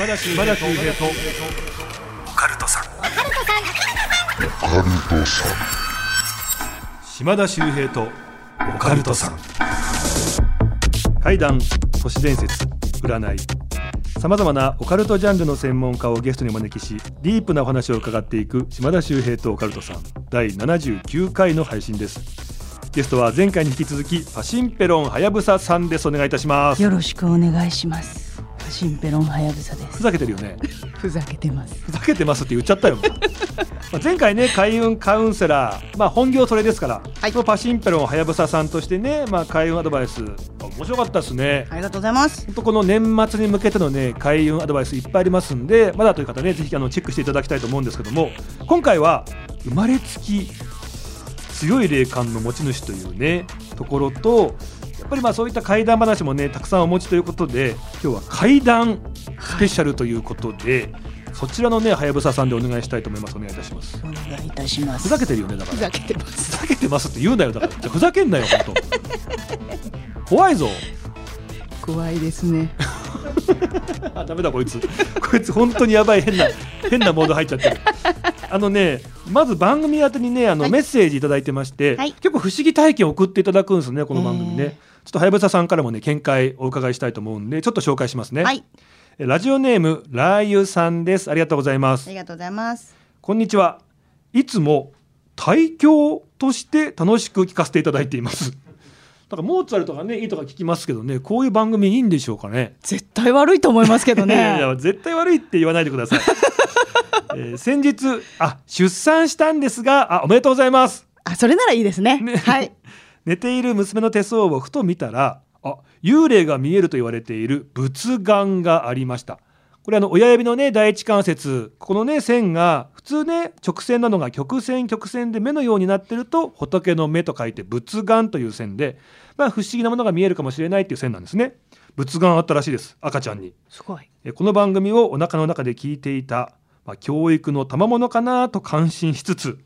島田秀平とオカルトさん。島田秀平とオカルトさん。怪談都市伝説占い。さまざまなオカルトジャンルの専門家をゲストにお招きしディープなお話を伺っていく島田秀平とオカルトさん。第79回の配信です。ゲストは前回に引き続きパシンペロンはやぶささんです。お願いいたします。よろしくお願いします。シンペロンはやぶさです。ふざけてるよねふざけてます。ふざけてますって言っちゃったよ まあ前回ね開運カウンセラーまあ本業それですから、はいそのパシンペロンはやぶささんとしてねまあ開運アドバイス面白かったですねありがとうございます。本当この年末に向けてのね開運アドバイスいっぱいありますんでまだという方ねぜひあのチェックしていただきたいと思うんですけども今回は生まれつき強い霊感の持ち主というねところとぱりまあそういった怪談話もねたくさんお持ちということで今日は怪談スペシャルということで、そちらのねはやぶささんでお願いしたいと思います。お願いいたします。お願いいたします。ふざけてるよねだから。ふざけてます。ふざけてますって言うなよだから。じゃあふざけんなよ本当。怖いぞ。怖いですね。あダメだこいつ。こいつ本当にやばい変な変なモード入っちゃってるあのねまず番組宛てにねあの、はい。メッセージいただいてまして、はい。結構不思議体験を送っていただくんですねこの番組ね、えーちょっとはやぶささんからもね見解お伺いしたいと思うんでちょっと紹介しますね、はい。えラジオネームラー油さんです。ありがとうございます。ありがとうございます。こんにちは。いつも対響として楽しく聞かせていただいています。なんかモーツァルトがねいいとか聞きますけどねこういう番組いいんでしょうかね。絶対悪いと思いますけど いやいね。や絶対悪いって言わないでください、えー先日あ出産したんですがあおめでとうございますあ、それならいいですね。ねはい。寝ている娘の手相をふと見たらあ幽霊が見えると言われている仏眼がありましたこれあの親指のね第一関節このね線が普通ね直線なのが曲線曲線で目のようになってると仏の目と書いて仏眼という線でまあ不思議なものが見えるかもしれないっていう線なんですね仏眼あったらしいです赤ちゃんにすごい。えこの番組をお腹の中で聞いていた、まあ、教育の賜物かなと感心しつつ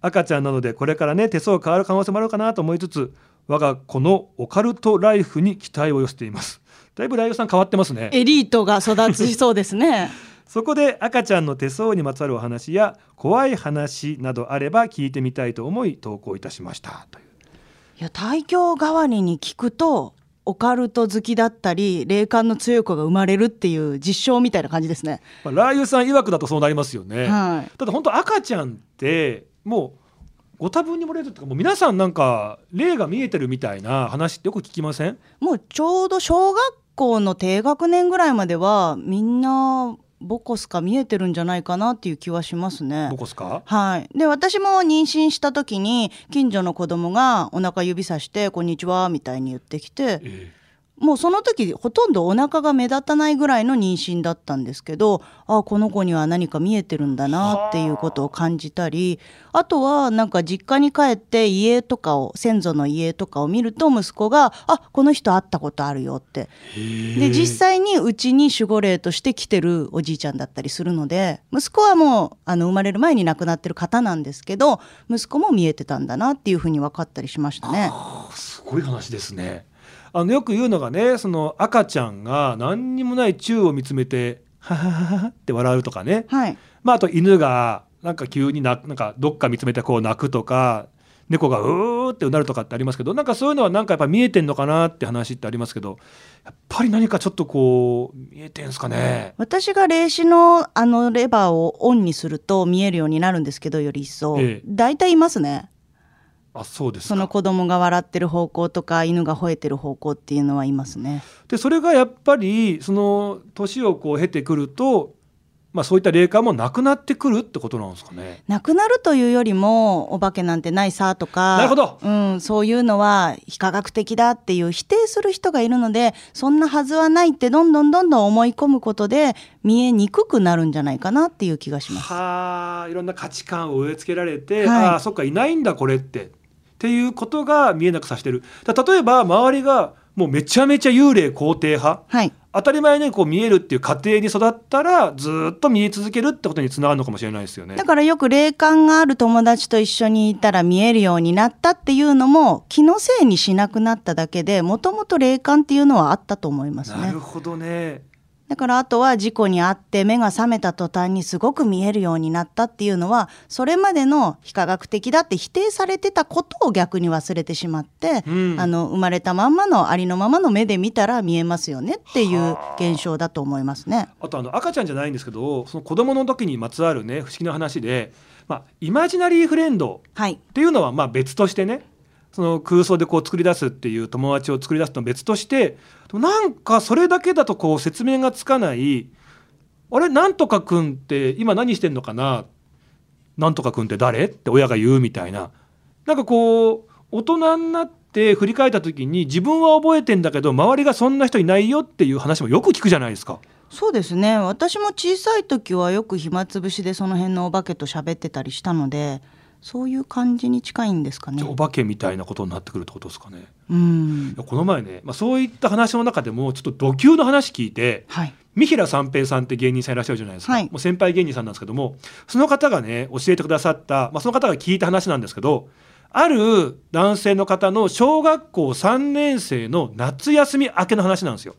赤ちゃんなのでこれからね手相変わる可能性もあるかなと思いつつ我が子のオカルトライフに期待を寄せていますだいぶライオンさん変わってますねエリートが育ちそうですね。そこで赤ちゃんの手相にまつわるお話や怖い話などあれば聞いてみたいと思い投稿いたしましたといういや、対響代わりに聞くと。オカルト好きだったり霊感の強い子が生まれるっていう実証みたいな感じですね。まあ、ラー油さん曰くだとそうなりますよね、はい。ただ本当赤ちゃんってもうご多分に漏れるとかもう皆さんなんか霊が見えてるみたいな話ってよく聞きません？もうちょうど小学校の低学年ぐらいまではみんなボコスか見えてるんじゃないかなっていう気はしますね。ボ。コスかはい、で私も妊娠した時に近所の子供がお腹指さして「こんにちは」みたいに言ってきてえもうその時ほとんどお腹が目立たないぐらいの妊娠だったんですけどあこの子には何か見えてるんだなっていうことを感じたりあとはなんか実家に帰って家とかを先祖の家とかを見ると息子が「あこの人会ったことあるよ」って。え。で実際にうちに守護霊として来てるおじいちゃんだったりするので息子はもうあの生まれる前に亡くなってる方なんですけど息子も見えてたんだなっていうふうに分かったりしましたね。すごい話ですねあのよく言うのがねその赤ちゃんが何にもない宙を見つめて「はははは」って笑うとかね。はい、まああと犬がなんか急にななんかどっか見つめてこう泣くとか猫がうーってうなるとかってありますけどなんかそういうのはなんかやっぱ見えてんのかなって話ってありますけどやっぱり何かちょっとこう見えてんすかね。私が霊視のあのレバーをオンにすると見えるようになるんですけどより一層、ええ。大体いますねあそうですそのか子供が笑ってる方向とか犬が吠えてる方向っていうのはいますね。でそれがやっぱりその年をこう経てくるとまあそういった霊感もなくなってくるってことなんですかね。なくなるというよりもお化けなんてないさとかなるほど。うん、そういうのは非科学的だっていう否定する人がいるのでそんなはずはないってどんどんどんどん思い込むことで見えにくくなるんじゃないかなっていう気がします。はあいろんな価値観を植え付けられて、はい。ああそっかいないんだこれってっていうことが見えなくさせてるだ例えば周りがもうめちゃめちゃ幽霊肯定派はい当たり前にこう見えるっていう過程に育ったらずっと見え続けるってことにつながるのかもしれないですよねだ。からよく霊感がある友達と一緒にいたら見えるようになったっていうのも気のせいにしなくなっただけでもともと霊感っていうのはあったと思いますねなる。ほどね。だからあとは事故に遭って目が覚めた途端にすごく見えるようになったっていうのはそれまでの非科学的だって否定されてたことを逆に忘れてしまって、うんあの生まれたまんまのありのままの目で見たら見えますよねっていう現象だと思いますね。あとあの赤ちゃんじゃないんですけどその子供の時にまつわるね不思議な話で、まあ、イマジナリーフレンドはい、っていうのはまあ別としてねその空想でこう作り出すっていう友達を作り出すの別としてなんかそれだけだとこう説明がつかない。あれなんとかくんって今何してんのかな？なんとかくんって誰？って親が言うみたいな。なんかこう大人になって振り返った時に自分は覚えてんだけど周りがそんな人いないよっていう話もよく聞くじゃないですか。そうですね。私も小さい時はよく暇つぶしでその辺のお化けと喋ってたりしたのでそういう感じに近いんですかねじゃあお。化けみたいなことになってくるってことですかね。うんこの前ね、まあ、そういった話の中でもちょっと度級の話聞いてはい三平三平さんって芸人さんいらっしゃるじゃないですか、はいもう先輩芸人さんなんですけどもその方がね教えてくださった、まあ、その方が聞いた話なんですけどある男性の方の小学校3年生の夏休み明けの話なんですよ。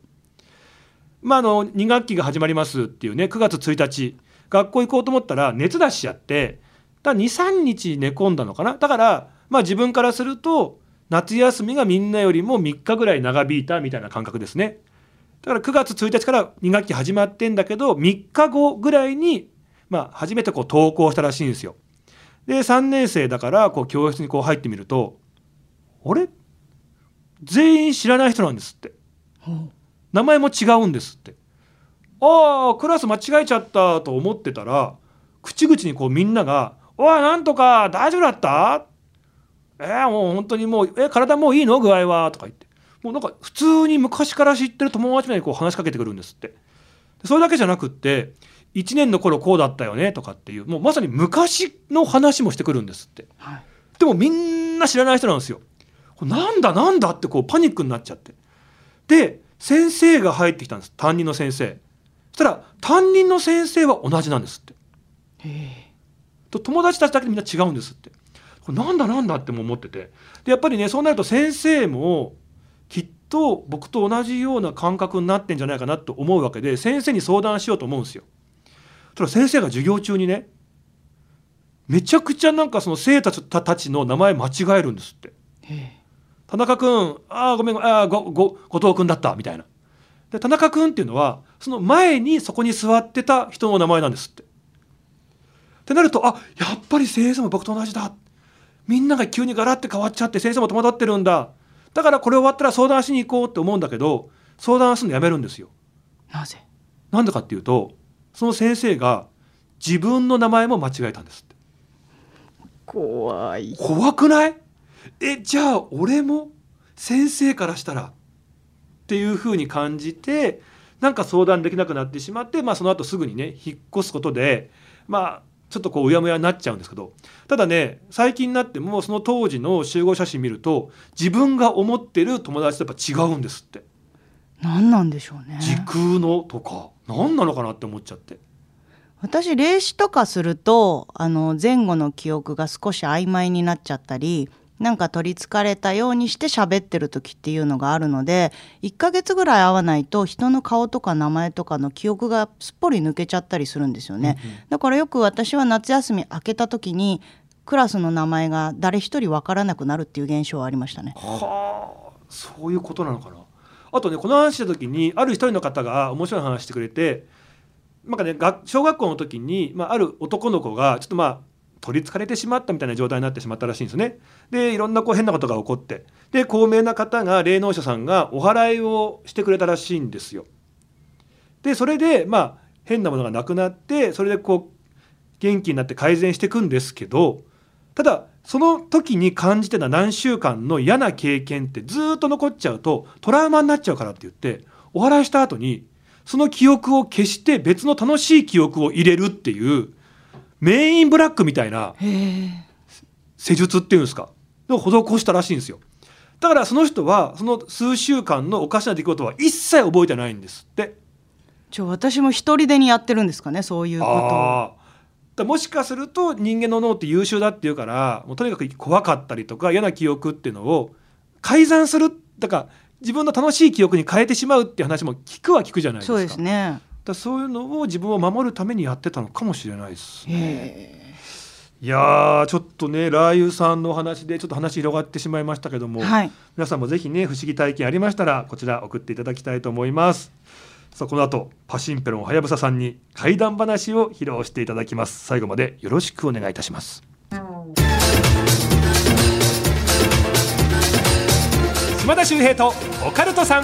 まあ、あの2学期が始まりますっていうね9月1日学校行こうと思ったら熱出しちゃってだ23日寝込んだのかな？だから、まあ、自分からすると夏休みがみんなよりも3日ぐらい長引いたみたいな感覚ですね。だから9月1日から2学期始まってんだけど3日後ぐらいに、まあ、初めてこう登校したらしいんですよ。で3年生だからこう教室にこう入ってみるとあれ？全員知らない人なんですって名前も違うんですってああクラス間違えちゃったと思ってたら口々にこうみんなが「おいなんとか大丈夫だった?」えー、もう本当にもう「え体もういいの？具合は?」とか言って。もうなんか普通に昔から知ってる友達にこう話しかけてくるんですって。でそれだけじゃなくって1年の頃こうだったよね？とかっていうもうまさに昔の話もしてくるんですって。はい。でもみんな知らない人なんですよ。なんだ？なんだってこうパニックになっちゃって。で先生が入ってきたんです。担任の先生。そしたら担任の先生は同じなんですってと友達たちだけでみんな違うんですってこれなんだなんだっても思っててでやっぱりねそうなると先生もきっと僕と同じような感覚になってんじゃないかなと思うわけで先生に相談しようと思うんですよ。そしたら先生が授業中にねめちゃくちゃなんかその生徒たちの名前間違えるんですって。田中君あーごめんあーごご後藤君だったみたいな。で田中君っていうのはその前にそこに座ってた人の名前なんですって。ってなるとあやっぱり先生も僕と同じだ。みんなが急にガラッて変わっちゃって先生も戸惑ってるんだ。だからこれ終わったら相談しに行こうって思うんだけど相談するのやめるんですよ。なぜ？なんでかっていうとその先生が自分の名前も間違えたんですって。怖い。怖くない？えじゃあ俺も先生からしたらっていうふうに感じてなんか相談できなくなってしまって、まあ、その後すぐにね引っ越すことでまあちょっとこううやむやになっちゃうんですけどただね最近になってもその当時の集合写真見ると自分が思ってる友達とやっぱ違うんですって。何なんでしょうね。時空のとか。何なのかなって思っちゃって。私霊視とかするとあの前後の記憶が少し曖昧になっちゃったりなんか取りつかれたようにして喋ってる時っていうのがあるので1ヶ月ぐらい会わないと人の顔とか名前とかの記憶がすっぽり抜けちゃったりするんですよね、だからよく私は夏休み明けた時にクラスの名前が誰一人わからなくなるっていう現象はありましたね。はあそういうことなのかな。あとねこの話した時にある一人の方が面白い話してくれてなんかね学小学校の時に、まあ、ある男の子がちょっとまあ取りつかれてしまったみたいな状態になってしまったらしいんですね。でいろんなこう変なことが起こってで高名な方が霊能者さんがお祓いをしてくれたらしいんですよ。でそれでまあ変なものがなくなってそれでこう元気になって改善していくんですけどただその時に感じてた何週間の嫌な経験ってずっと残っちゃうとトラウマになっちゃうからって言ってお祓いした後にその記憶を消して別の楽しい記憶を入れるっていうメインブラックみたいな施術っていうんですか？を施したらしいんですよ。だからその人はその数週間のおかしな出来事は一切覚えてないんですって。じゃあ私も一人でにやってるんですかねそういうこともしかすると人間の脳って優秀だっていうからもうとにかく怖かったりとか嫌な記憶っていうのを改ざんするだから自分の楽しい記憶に変えてしまうっていう話も聞くは聞くじゃないですか。そうですねだそういうのを自分を守るためにやってたのかもしれないですね。へいやーちょっとねラー油さんのお話でちょっと話広がってしまいましたけども、えはい。皆さんもぜひね不思議体験ありましたらこちら送っていただきたいと思います。さあこの後パシンペロンはやぶささんに怪談話を披露していただきます。最後までよろしくお願いいたします。島田秀平とオカルトさん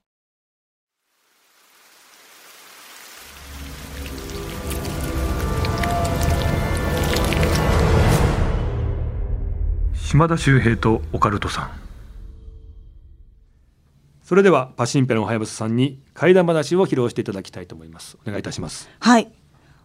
島田秀平とオカルトさん。それではパシンペロンはやぶささんに怪談話を披露していただきたいと思います。お願いいたします。はい。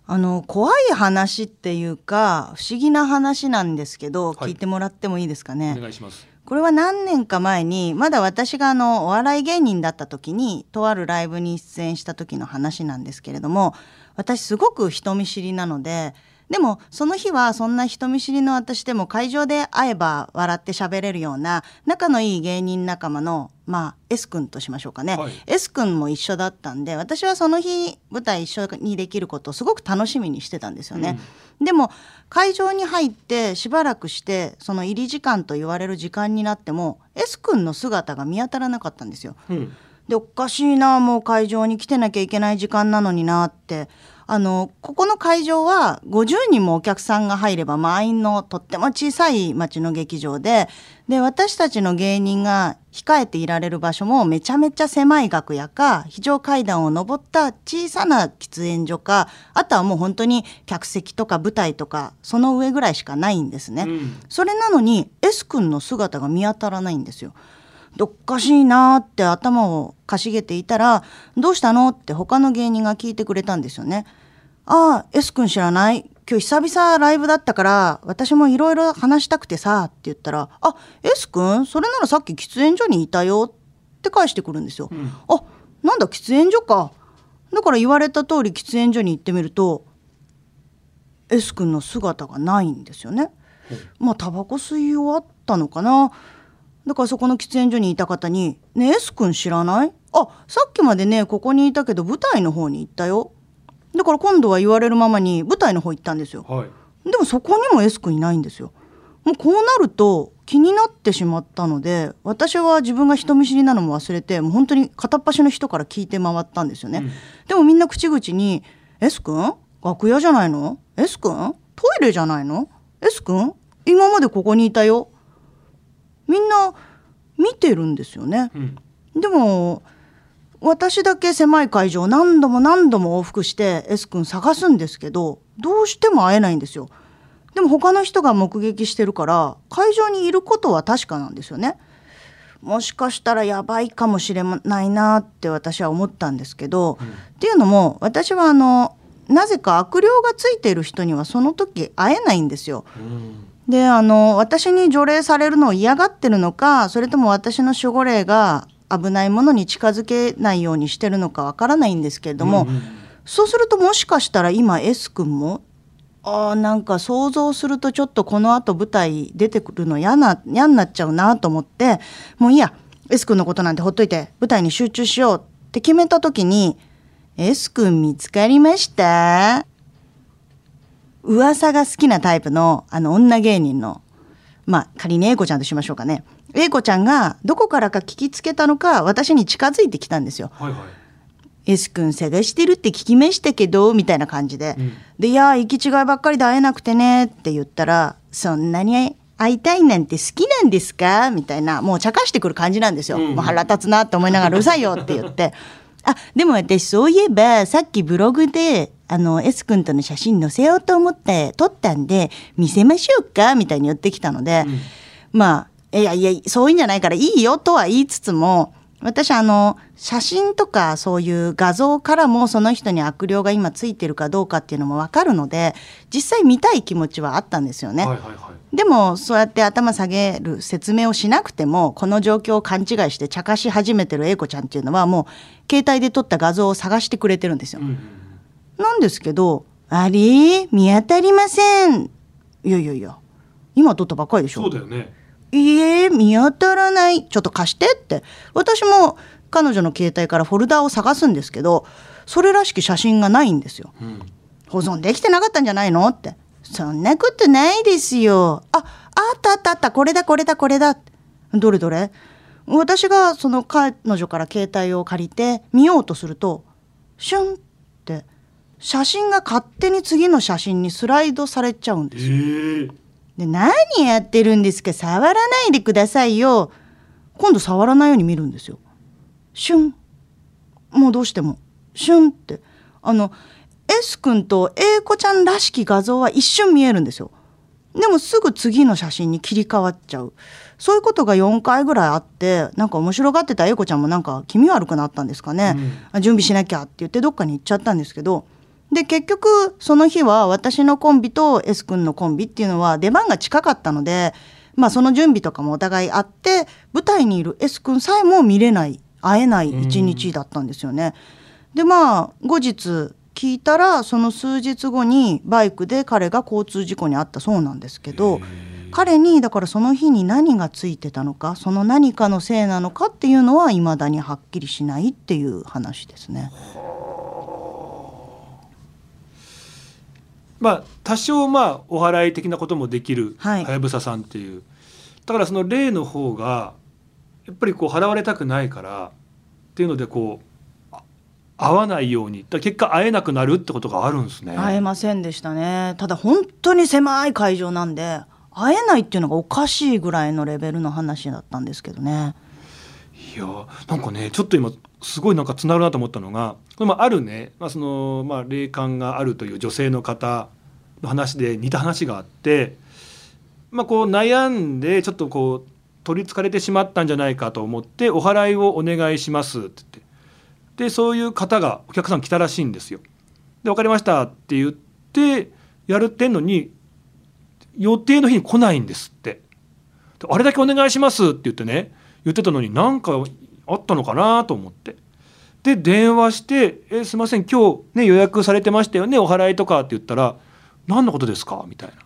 あの怖い話っていうか不思議な話なんですけど、はい。聞いてもらってもいいですかね？お願いします。これは何年か前にまだ私があのお笑い芸人だった時にとあるライブに出演した時の話なんですけれども私すごく人見知りなのででもその日はそんな人見知りの私でも会場で会えば笑って喋れるような仲のいい芸人仲間のまあ S 君としましょうかね、はい S 君も一緒だったんで私はその日舞台一緒にできることをすごく楽しみにしてたんですよね。でも会場に入ってしばらくしてその入り時間と言われる時間になっても S 君の姿が見当たらなかったんですよ。うんでおかしいなもう会場に来てなきゃいけない時間なのになってあのここの会場は50人もお客さんが入れば満員のとっても小さい町の劇場でで私たちの芸人が控えていられる場所もめちゃめちゃ狭い楽屋か非常階段を上った小さな喫煙所かあとはもう本当に客席とか舞台とかその上ぐらいしかないんですね。うんそれなのに S 君の姿が見当たらないんですよ。でおかしいなーって頭をかしげていたら「どうしたの?」って他の芸人が聞いてくれたんですよね。ああ S 君知らない？今日久々ライブだったから私もいろいろ話したくてさって言ったら「あ S 君それならさっき喫煙所にいたよ」って返してくるんですよ。んあなんだ喫煙所かだから言われた通り喫煙所に行ってみると S 君の姿がないんですよね。まあタバコ吸い終わったのかなだからそこの喫煙所にいた方に「ねえ S 君知らない？あさっきまでねここにいたけど舞台の方に行ったよ」だから今度は言われるままに舞台の方行ったんですよ。はいでもそこにも S 君いないんですよ。もうこうなると気になってしまったので私は自分が人見知りなのも忘れてもう本当に片っ端の人から聞いて回ったんですよね。うんでもみんな口々に「S 君？楽屋じゃないの ?S 君？トイレじゃないの ?S 君？今までここにいたよ」みんな見てるんですよね。うんでも私だけ狭い会場を何度も何度も往復して S 君探すんですけどどうしても会えないんですよ。でも他の人が目撃してるから会場にいることは確かなんですよね。もしかしたらやばいかもしれないなって私は思ったんですけど、っていうのも私はあのなぜか悪霊がついている人にはその時会えないんですよ。うんであの私に除霊されるのを嫌がってるのかそれとも私の守護霊が危ないものに近づけないようにしてるのかわからないんですけれども、うんそうするともしかしたら今 S 君もあーなんか想像するとちょっとこの後舞台出てくるの嫌な嫌になっちゃうなと思ってもういいや S 君のことなんてほっといて舞台に集中しようって決めた時に「S 君見つかりました?」噂が好きなタイプのあの女芸人のまあ仮に A 子ちゃんとしましょうかね A 子ちゃんがどこからか聞きつけたのか私に近づいてきたんですよ。はいはい S 君探してるって聞きましたけどみたいな感じで、うんで「いやー行き違いばっかりで会えなくてね」って言ったら「そんなに会いたいなんて好きなんですか?」みたいなもう茶化してくる感じなんですよ。うんもう腹立つなって思いながら「うるさいよ」って言って「あでも私そういえばさっきブログであの S 君との写真載せようと思って撮ったんで見せましょうか」みたいに言ってきたので、まあいやいやそういうんじゃないからいいよとは言いつつも私あの写真とかそういう画像からもその人に悪霊が今ついてるかどうかっていうのも分かるので実際見たい気持ちはあったんですよね。でもそうやって頭下げる説明をしなくてもこの状況を勘違いして茶化し始めてる英子ちゃんっていうのはもう携帯で撮った画像を探してくれてるんですよ。うんうんなんですけど「あれ？見当たりません」いやいやいや今撮ったばっかりでしょ。そうだよね。いいえ見当たらない。ちょっと貸してって。私も彼女の携帯からフォルダを探すんですけどそれらしき写真がないんですよ。うん。保存できてなかったんじゃないのって。そんなことないですよ。ああったあったあった。これだこれだこれだ。どれどれ？私がその彼女から携帯を借りて見ようとするとシュンって写真が勝手に次の写真にスライドされちゃうんですええ。で何やってるんですか？触らないでくださいよ。今度触らないように見るんですよ。シュン。もうどうしても。シュンって。あの S 君と A 子ちゃんらしき画像は一瞬見えるんですよ。でもすぐ次の写真に切り替わっちゃう。そういうことが4回ぐらいあってなんか面白がってた A 子ちゃんもなんか気味悪くなったんですかね、あ準備しなきゃって言ってどっかに行っちゃったんですけどで結局その日は私のコンビと S 君のコンビっていうのは出番が近かったので、まあ、その準備とかもお互いあって舞台にいる S 君さえも見れない会えない一日だったんですよね。でまあ後日聞いたらその数日後にバイクで彼が交通事故に遭ったそうなんですけど彼にだからその日に何がついてたのかその何かのせいなのかっていうのは未だにはっきりしないっていう話ですね。まあ多少まあお祓い的なこともできるははいやぶささんっていう。だからその霊の方がやっぱりこう払われたくないからっていうのでこうあ会わないようにだ結果会えなくなるってことがあるんですね。会えませんでしたね。ただ本当に狭い会場なんで会えないっていうのがおかしいぐらいのレベルの話だったんですけどね。いやなんかねちょっと今すごいなんかつながるなと思ったのがこれもあるね、まあそのまあ、霊感があるという女性の方の話で似た話があって、まあ、こう悩んでちょっとこう取りつかれてしまったんじゃないかと思ってお祓いをお願いしますって言ってでそういう方がお客さん来たらしいんですよ。で分かりましたって言ってやるってんのに予定の日に来ないんですって。あれだけお願いしますって言ってね言ってたのに何かあったのかなと思ってで電話して「えすいません今日ね予約されてましたよねお祓いとか」って言ったら「何のことですか?」みたいな。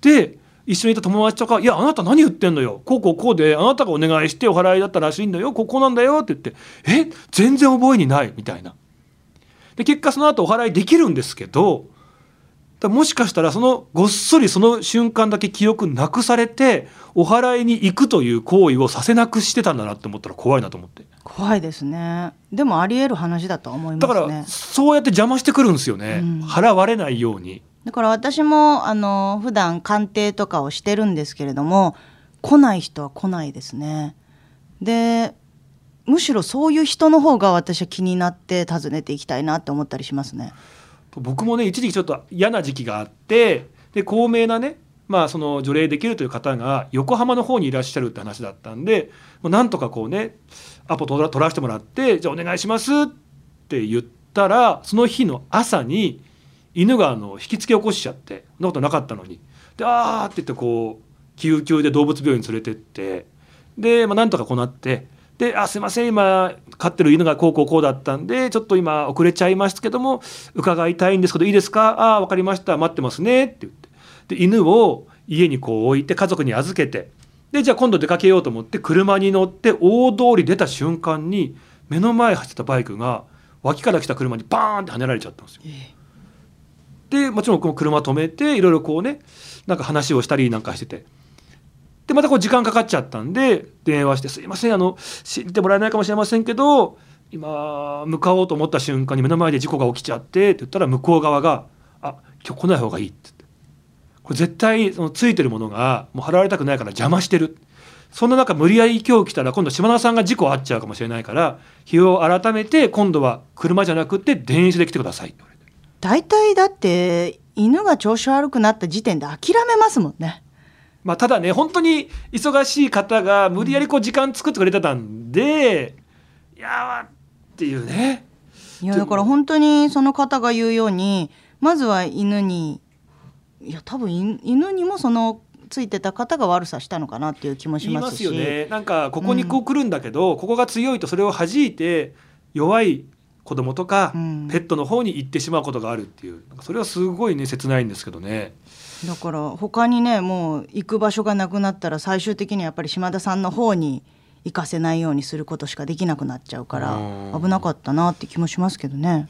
で一緒にいた友達とか「いやあなた何言ってんのよ？こうこうこうであなたがお願いしてお祓いだったらしいんだよここなんだよ」って言って「え全然覚えにない」みたいな。で結果その後お祓いできるんですけどだもしかしたらそのごっそりその瞬間だけ記憶なくされてお祓いに行くという行為をさせなくしてたんだなって思ったら怖いなと思って。怖いですね。でもあり得る話だとは思いますね。だからそうやって邪魔してくるんですよね、うん。払われないように。だから私もあの普段鑑定とかをしてるんですけれども来ない人は来ないですね。でむしろそういう人の方が私は気になって訪ねていきたいなって思ったりしますね僕もね一時期ちょっと嫌な時期があってで高名なねまあその除霊できるという方が横浜の方にいらっしゃるって話だったんでもうなんとかこうねアポ取らせてもらってじゃあお願いしますって言ったらその日の朝に犬があの引きつけ起こしちゃってそんなことなかったのに。であーって言ってこう救急で動物病院に連れてってで、まあ、なんとかこうなってで「あすいません今飼ってる犬がこうこうこうだったんでちょっと今遅れちゃいますけども伺いたいんですけどいいですか？ああ分かりました。待ってますね」って言って。で犬を家にこう置いて家族に預けて。でじゃあ今度出かけようと思って車に乗って大通り出た瞬間に目の前走ってたバイクが脇から来た車にバーンって跳ねられちゃったんですよ。でもちろんこの車止めていろいろこうねなんか話をしたりなんかしててでまたこう時間かかっちゃったんで電話して「すいませんあの知ってもらえないかもしれませんけど今向かおうと思った瞬間に目の前で事故が起きちゃって」って言ったら向こう側が「あ今日来ない方がいい」って言って。これ絶対そのついてるものがもう払われたくないから邪魔してる。そんな中無理やり今日来たら今度島田さんが事故あっちゃうかもしれないから日を改めて今度は車じゃなくて電車で来てください。って言われて大体だって犬が調子悪くなった時点で諦めますもんね。まあ、ただね本当に忙しい方が無理やりこう時間作ってくれてたんで、いやーっていうね。いやだから本当にその方が言うようにまずは犬にいや多分い犬にもそのついてた方が悪さしたのかなっていう気もしますすよね。なんかここにこう来るんだけど、ここが強いとそれを弾いて弱い子供とか、うん。ペットの方に行ってしまうことがあるっていう。それはすごいね切ないんですけどね。だから他にねもう行く場所がなくなったら最終的にはやっぱり島田さんの方に行かせないようにすることしかできなくなっちゃうからうん。危なかったなって気もしますけどね。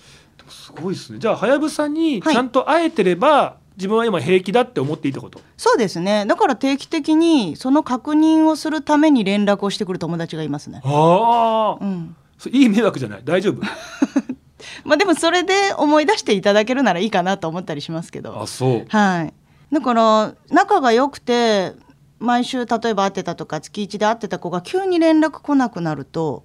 すごいですね。じゃあはやぶさにはいちゃんと会えてれば、自分は今平気だって思っていいってこと？そうですね。だから定期的にその確認をするために連絡をしてくる友達がいますね。ああ、うん。いい迷惑じゃない？大丈夫？まあでもそれで思い出していただけるならいいかなと思ったりしますけど。あそう。はい。だから仲が良くて毎週例えば会ってたとか月1で会ってた子が急に連絡来なくなると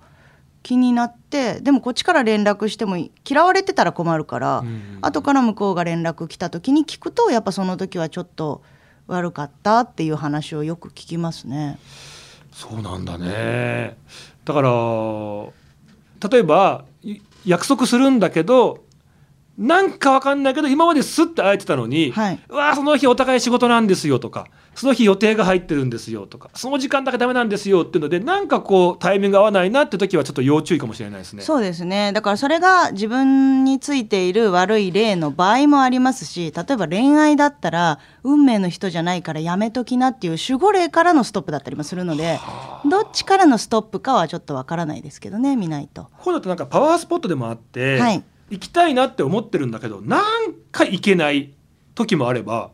気になってでもこっちから連絡しても嫌われてたら困るから、うん後から向こうが連絡来た時に聞くとやっぱその時はちょっと悪かったっていう話をよく聞きますね。そうなんだねだから例えばい約束するんだけどなんかわかんないけど今まですって会えてたのに、はいうわーその日お互い仕事なんですよとかその日予定が入ってるんですよとかその時間だけダメなんですよっていうのでなんかこうタイミング合わないなって時はちょっと要注意かもしれないですね。そうですねだからそれが自分についている悪い例の場合もありますし例えば恋愛だったら運命の人じゃないからやめときなっていう守護霊からのストップだったりもするのでどっちからのストップかはちょっとわからないですけどね見ないと。こうなんかパワースポットでもあって、はい行きたいなって思ってるんだけどなんか行けない時もあれば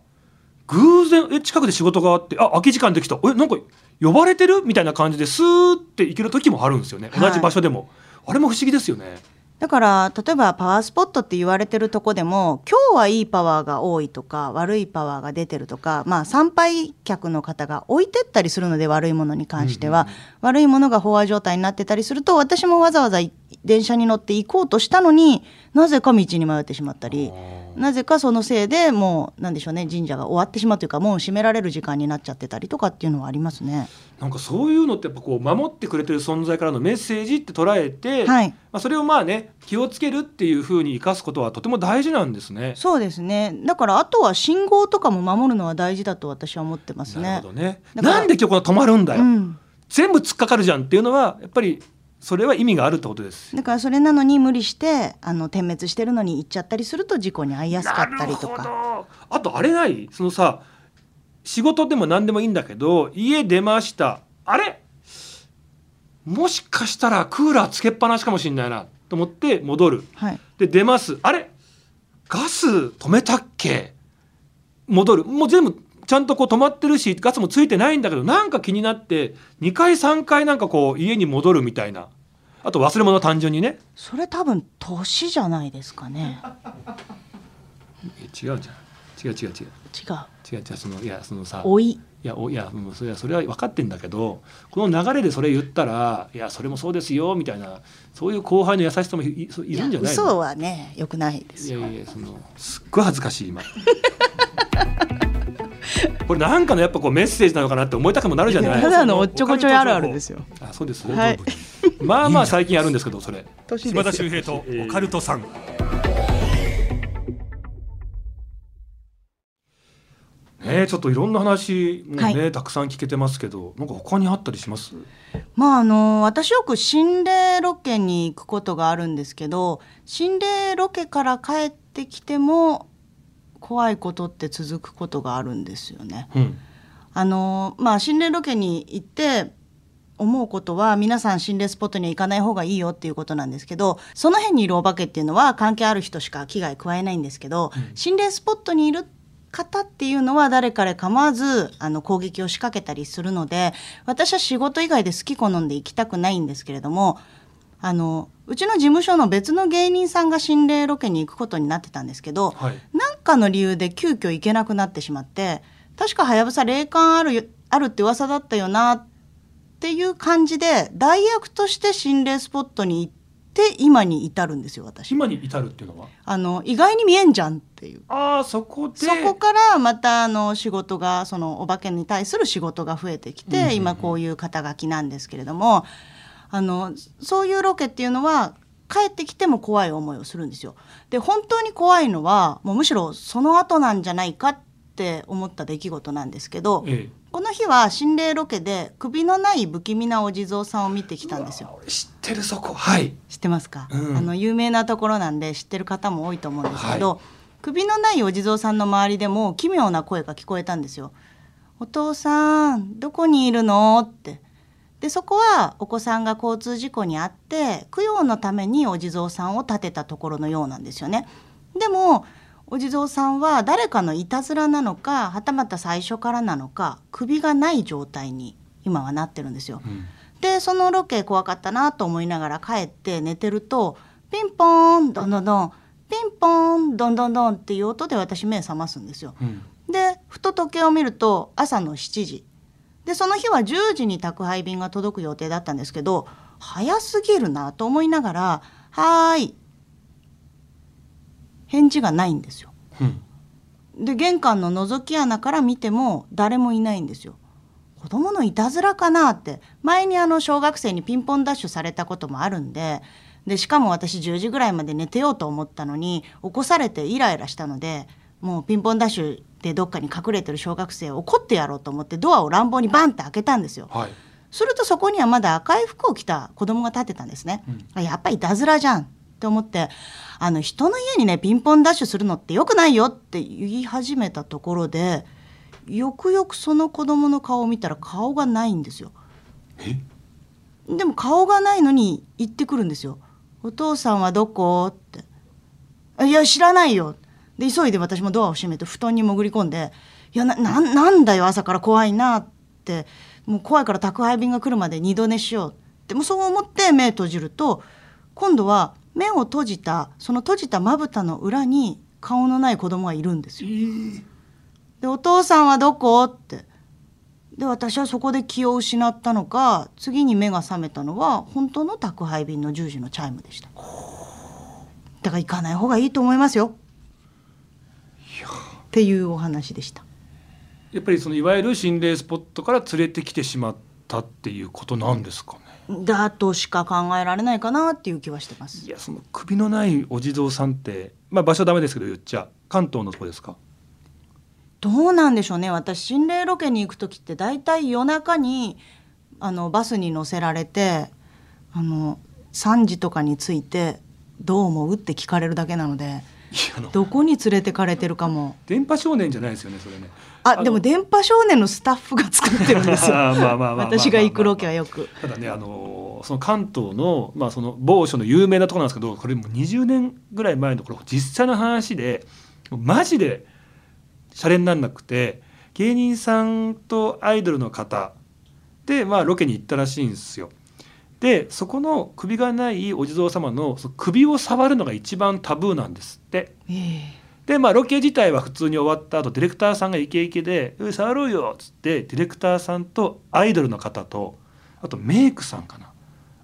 偶然え近くで仕事があってあ空き時間できた。えなんか呼ばれてる？みたいな感じでスーって行ける時もあるんですよね。同じ場所でも、あれも不思議ですよね。だから例えばパワースポットって言われてるとこでも今日はいいパワーが多いとか悪いパワーが出てるとかまあ参拝客の方が置いてったりするので悪いものに関しては、悪いものが飽和状態になってたりすると私もわざわざい電車に乗って行こうとしたのになぜか道に迷ってしまったりなぜかそのせいでもうなんでしょうね神社が終わってしまうというかもう閉められる時間になっちゃってたりとかっていうのはありますね。なんかそういうのってやっぱこう守ってくれてる存在からのメッセージって捉えて、はいまあ、それをまあね気をつけるっていうふうに生かすことはとても大事なんですね。そうですねだからあとは信号とかも守るのは大事だと私は思ってますね。なるほどね。なんで今日この止まるんだよ、うん全部突っかかるじゃんっていうのはやっぱりそれは意味があるってことです。だからそれなのに無理してあの点滅してるのに行っちゃったりすると事故に遭いやすかったりとか。あとあれない？そのさ仕事でも何でもいいんだけど家出ました。あれ？もしかしたらクーラーつけっぱなしかもしれないな。と思って戻る。はい、で出ます。あれ？ガス止めたっけ？戻る。もう全部ちゃんとこう止まってるしガスもついてないんだけどなんか気になって2回3回なんかこう家に戻るみたいなあと忘れ物単純にねそれ多分年じゃないですかね。え違うじゃん違う違う違う違う。違う違うそのいやそのさ老い。いやおいやもうそれはそれは分かってんだけどこの流れでそれ言ったらいやそれもそうですよみたいなそういう後輩の優しさもいいるんじゃないの？嘘はね良くないですよ。いやいやそのすっごい恥ずかしい今 これなんかのやっぱこうメッセージなのかなって思いたくもなるじゃない？ただのおっちょこちょいあるあるですよ。あそうです、はい。まあまあ最近あるんですけどそれ。年島田ですよ。秀平とオカルトさん、ねえちょっといろんな話もね、はい。たくさん聞けてますけどなんか他にあったりします？まああの私よく心霊ロケに行くことがあるんですけど心霊ロケから帰ってきても怖いことって続くことがあるんですよね。うんあのまあ心霊ロケに行って思うことは皆さん心霊スポットには行かない方がいいよっていうことなんですけどその辺にいるお化けっていうのは関係ある人しか危害加えないんですけど、心霊スポットにいる方っていうのは誰彼構わずあの攻撃を仕掛けたりするので私は仕事以外で好き好んで行きたくないんですけれどもあのうちの事務所の別の芸人さんが心霊ロケに行くことになってたんですけど、はい。なんかの理由で急遽行けなくなってしまって確かはやぶさ霊感あるよあるって噂だったよなっていう感じで代役として心霊スポットに行っで今に至るんですよ私。今に至るっていうのは？あの意外に見えんじゃんっていう。ああそこで？そこからまたあの仕事がそのお化けに対する仕事が増えてきて、うんうんうん。今こういう肩書きなんですけれどもあのそういうロケっていうのは帰ってきても怖い思いをするんですよ。で本当に怖いのはもうむしろその後なんじゃないかって思った出来事なんですけどええ。この日は心霊ロケで首のない不気味なお地蔵さんを見てきたんですよ。俺知ってるそこ。はい。知ってますか、うん。あの有名なところなんで知ってる方も多いと思うんですけど、首のないお地蔵さんの周りでも奇妙な声が聞こえたんですよ。お父さんどこにいるの？ってでそこはお子さんが交通事故に遭って供養のためにお地蔵さんを建てたところのようなんですよね。でもお地蔵さんは誰かのいたずらなのかはたまた最初からなのか首がない状態に今はなってるんですよ。うんでそのロケ怖かったなと思いながら帰って寝てるとピンポーンどんどんどんピンポーンどんどんどんっていう音で私目覚ますんですよ。うんでふと時計を見ると朝の7時でその日は10時に宅配便が届く予定だったんですけど早すぎるなと思いながら「はーい」返事がないんですよ。うんで玄関の覗き穴から見ても誰もいないんですよ。子供のいたずらかなって前にあの小学生にピンポンダッシュされたこともあるんででしかも私10時ぐらいまで寝てようと思ったのに起こされてイライラしたのでもうピンポンダッシュでどっかに隠れてる小学生を怒ってやろうと思ってドアを乱暴にバンって開けたんですよ。はいするとそこにはまだ赤い服を着た子供が立ってたんですね。うんあやっぱりいたずらじゃんって思ってあの人の家にねピンポンダッシュするのってよくないよって言い始めたところでよくよくその子供の顔を見たら顔がないんですよ。え？でも顔がないのに言ってくるんですよ。お父さんはどこ？って。あいや知らないよ。で急いで私もドアを閉めて布団に潜り込んで「いやなななんだよ朝から怖いな」って。もう怖いから宅配便が来るまで二度寝しようって。もうそう思って目閉じると今度は目を閉じたその閉じたまぶたの裏に顔のない子供がいるんですよ。でお父さんはどこって。で私はそこで気を失ったのか次に目が覚めたのは本当の宅配便の10時のチャイムでした。だから行かない方がいいと思いますよっていうお話でした。やっぱりそのいわゆる心霊スポットから連れてきてしまったっていうことなんですかね。だとしか考えられないかなっていう気はしてます。いやその首のないお地蔵さんってまあ場所はダメですけど言っちゃ関東のとこですか？どうなんでしょうね。私心霊ロケに行く時って大体夜中にあのバスに乗せられてあの3時とかに着いて「どう思う?」って聞かれるだけなのでどこに連れてかれてるかも。電波少年じゃないですよねそれね。のあでも電波少年のスタッフが作ってるんですよ。まあまあまあまあまあまあ私が行くロケはよくただねあのその関東の,、まあその某所の有名なところなんですけどこれもう20年ぐらい前のこれ実際の話でマジでシャレになんなくて芸人さんとアイドルの方で、まあ、ロケに行ったらしいんですよ。でそこの首がないお地蔵様の首を触るのが一番タブーなんですって。ええ。でまあロケ自体は普通に終わった後ディレクターさんがイケイケで「うい触ろうよ」っつってディレクターさんとアイドルの方とあとメイクさんかな。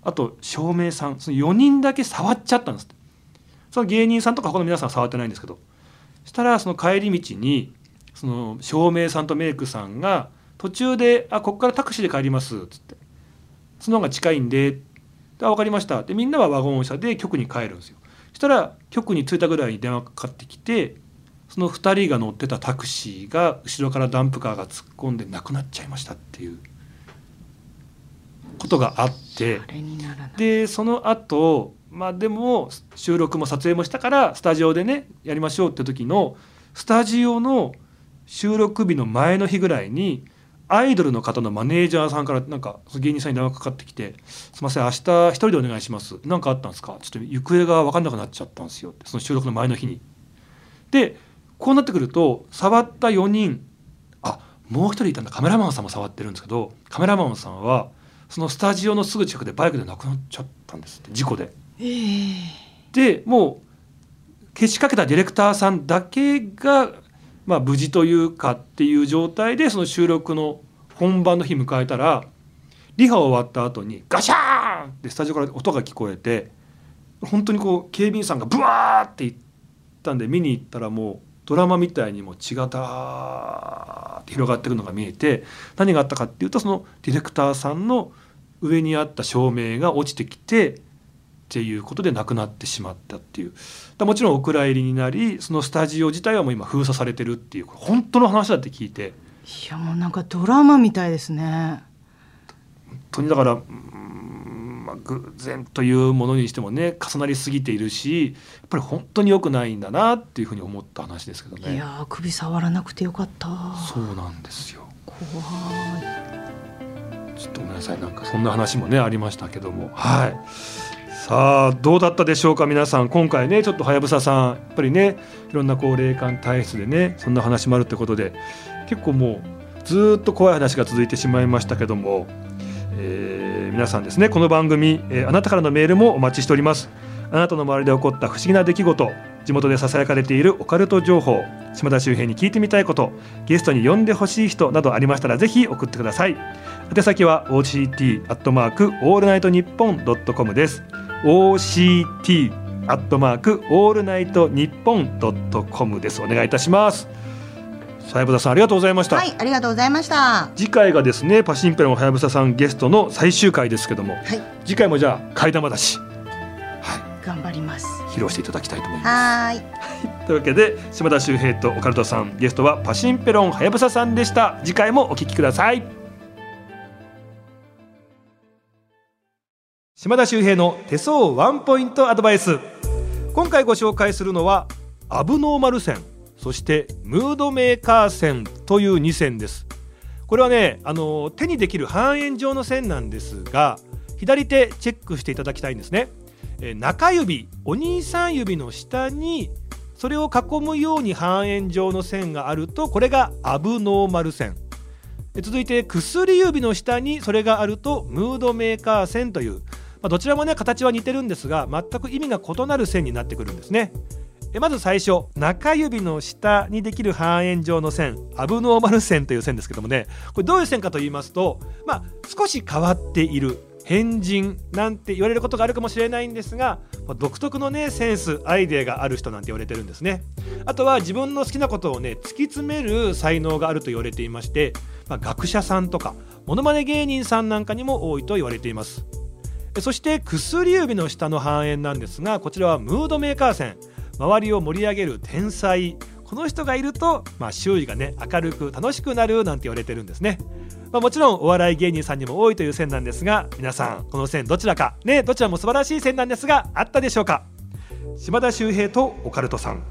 あと照明さんその4人だけ触っちゃったんですって。その芸人さんとか他の皆さんは触ってないんですけど。そしたらその帰り道にその照明さんとメイクさんが途中で「あここからタクシーで帰ります」っつって「その方が近いんで」であ分かりました」でみんなはワゴン車で局に帰るんですよ。そしたら局に着いたぐらいに電話がかかってきてその2人が乗ってたタクシーが後ろからダンプカーが突っ込んでなくなっちゃいましたっていうことがあって。でその後まあでも収録も撮影もしたからスタジオでねやりましょうって時のスタジオの収録日の前の日ぐらいにアイドルの方のマネージャーさんからなんか芸人さんに電話かかってきて「すいません明日一人でお願いします何かあったんですか?」ちょっと行方が分かんなくなっちゃったんですよってその収録の前の日に。でこうなってくると触った4人あもう一人いたんだカメラマンさんも触ってるんですけどカメラマンさんはそのスタジオのすぐ近くでバイクで亡くなっちゃったんですって事故で。ええでもう消しかけたディレクターさんだけが、まあ、無事というかっていう状態でその収録の本番の日迎えたらリハ終わった後にガシャーンってスタジオから音が聞こえて本当にこう警備員さんがブワーって行ったんで見に行ったらもうドラマみたいにも血がダーって広がっていくのが見えて何があったかっていうとそのディレクターさんの上にあった照明が落ちてきてっていうことで亡くなってしまったっていう。だもちろんお蔵入りになりそのスタジオ自体はもう今封鎖されてるっていう本当の話だって聞いて。いやもうなんかドラマみたいですね。本当にだからまあ、偶然というものにしてもね重なりすぎているしやっぱり本当に良くないんだなっていうふうに思った話ですけどね。いや首触らなくてよかった。そうなんですよ。怖い。ちょっとごめんなさい。なんかそんな話もねありましたけども。はいさあどうだったでしょうか皆さん。今回ねちょっとはやぶささんやっぱりねいろんなこう霊感体質でねそんな話もあるってことで結構もうずっと怖い話が続いてしまいましたけども、えー皆さんですねこの番組、えー、あなたからのメールもお待ちしております。あなたの周りで起こった不思議な出来事地元でささやかれているオカルト情報島田周平に聞いてみたいことゲストに呼んでほしい人などありましたらぜひ送ってください。宛先は OCT アットマークオールナイトニッポンドットコムです。OCT アットマークオールナイトニッポンドットコムです。お願いいたします。はやぶささんありがとうございました。はいありがとうございました。次回がですねパシンペロンはやぶささんゲストの最終回ですけども、はい、次回もじゃあ替え玉だし、はい、頑張ります。披露していただきたいと思います。はい。というわけで島田秀平とオカルトさんゲストはパシンペロンはやぶささんでした。次回もお聞きください島田秀平の手相ワンポイントアドバイス。今回ご紹介するのはアブノーマル線そしてムードメーカー線という2線です。これはねあの手にできる半円状の線なんですが左手チェックしていただきたいんですね、え中指お兄さん指の下にそれを囲むように半円状の線があるとこれがアブノーマル線。続いて薬指の下にそれがあるとムードメーカー線という、まあ、どちらもね形は似てるんですが全く意味が異なる線になってくるんですね。えまず最初中指の下にできる半円状の線アブノーマル線という線ですけどもね。これどういう線かと言いますと、まあ、少し変わっている変人なんて言われることがあるかもしれないんですが、まあ、独特のねセンスアイデアがある人なんて言われてるんですね。あとは自分の好きなことをね突き詰める才能があると言われていまして、まあ、学者さんとかモノマネ芸人さんなんかにも多いと言われています。そして薬指の下の半円なんですがこちらはムードメーカー線。周りを盛り上げる天才。この人がいると、まあ、周囲がね明るく楽しくなるなんて言われてるんですね、まあ、もちろんお笑い芸人さんにも多いという線なんですが皆さんこの線どちらか。ねどちらも素晴らしい線なんですがあったでしょうか？島田秀平とオカルトさん。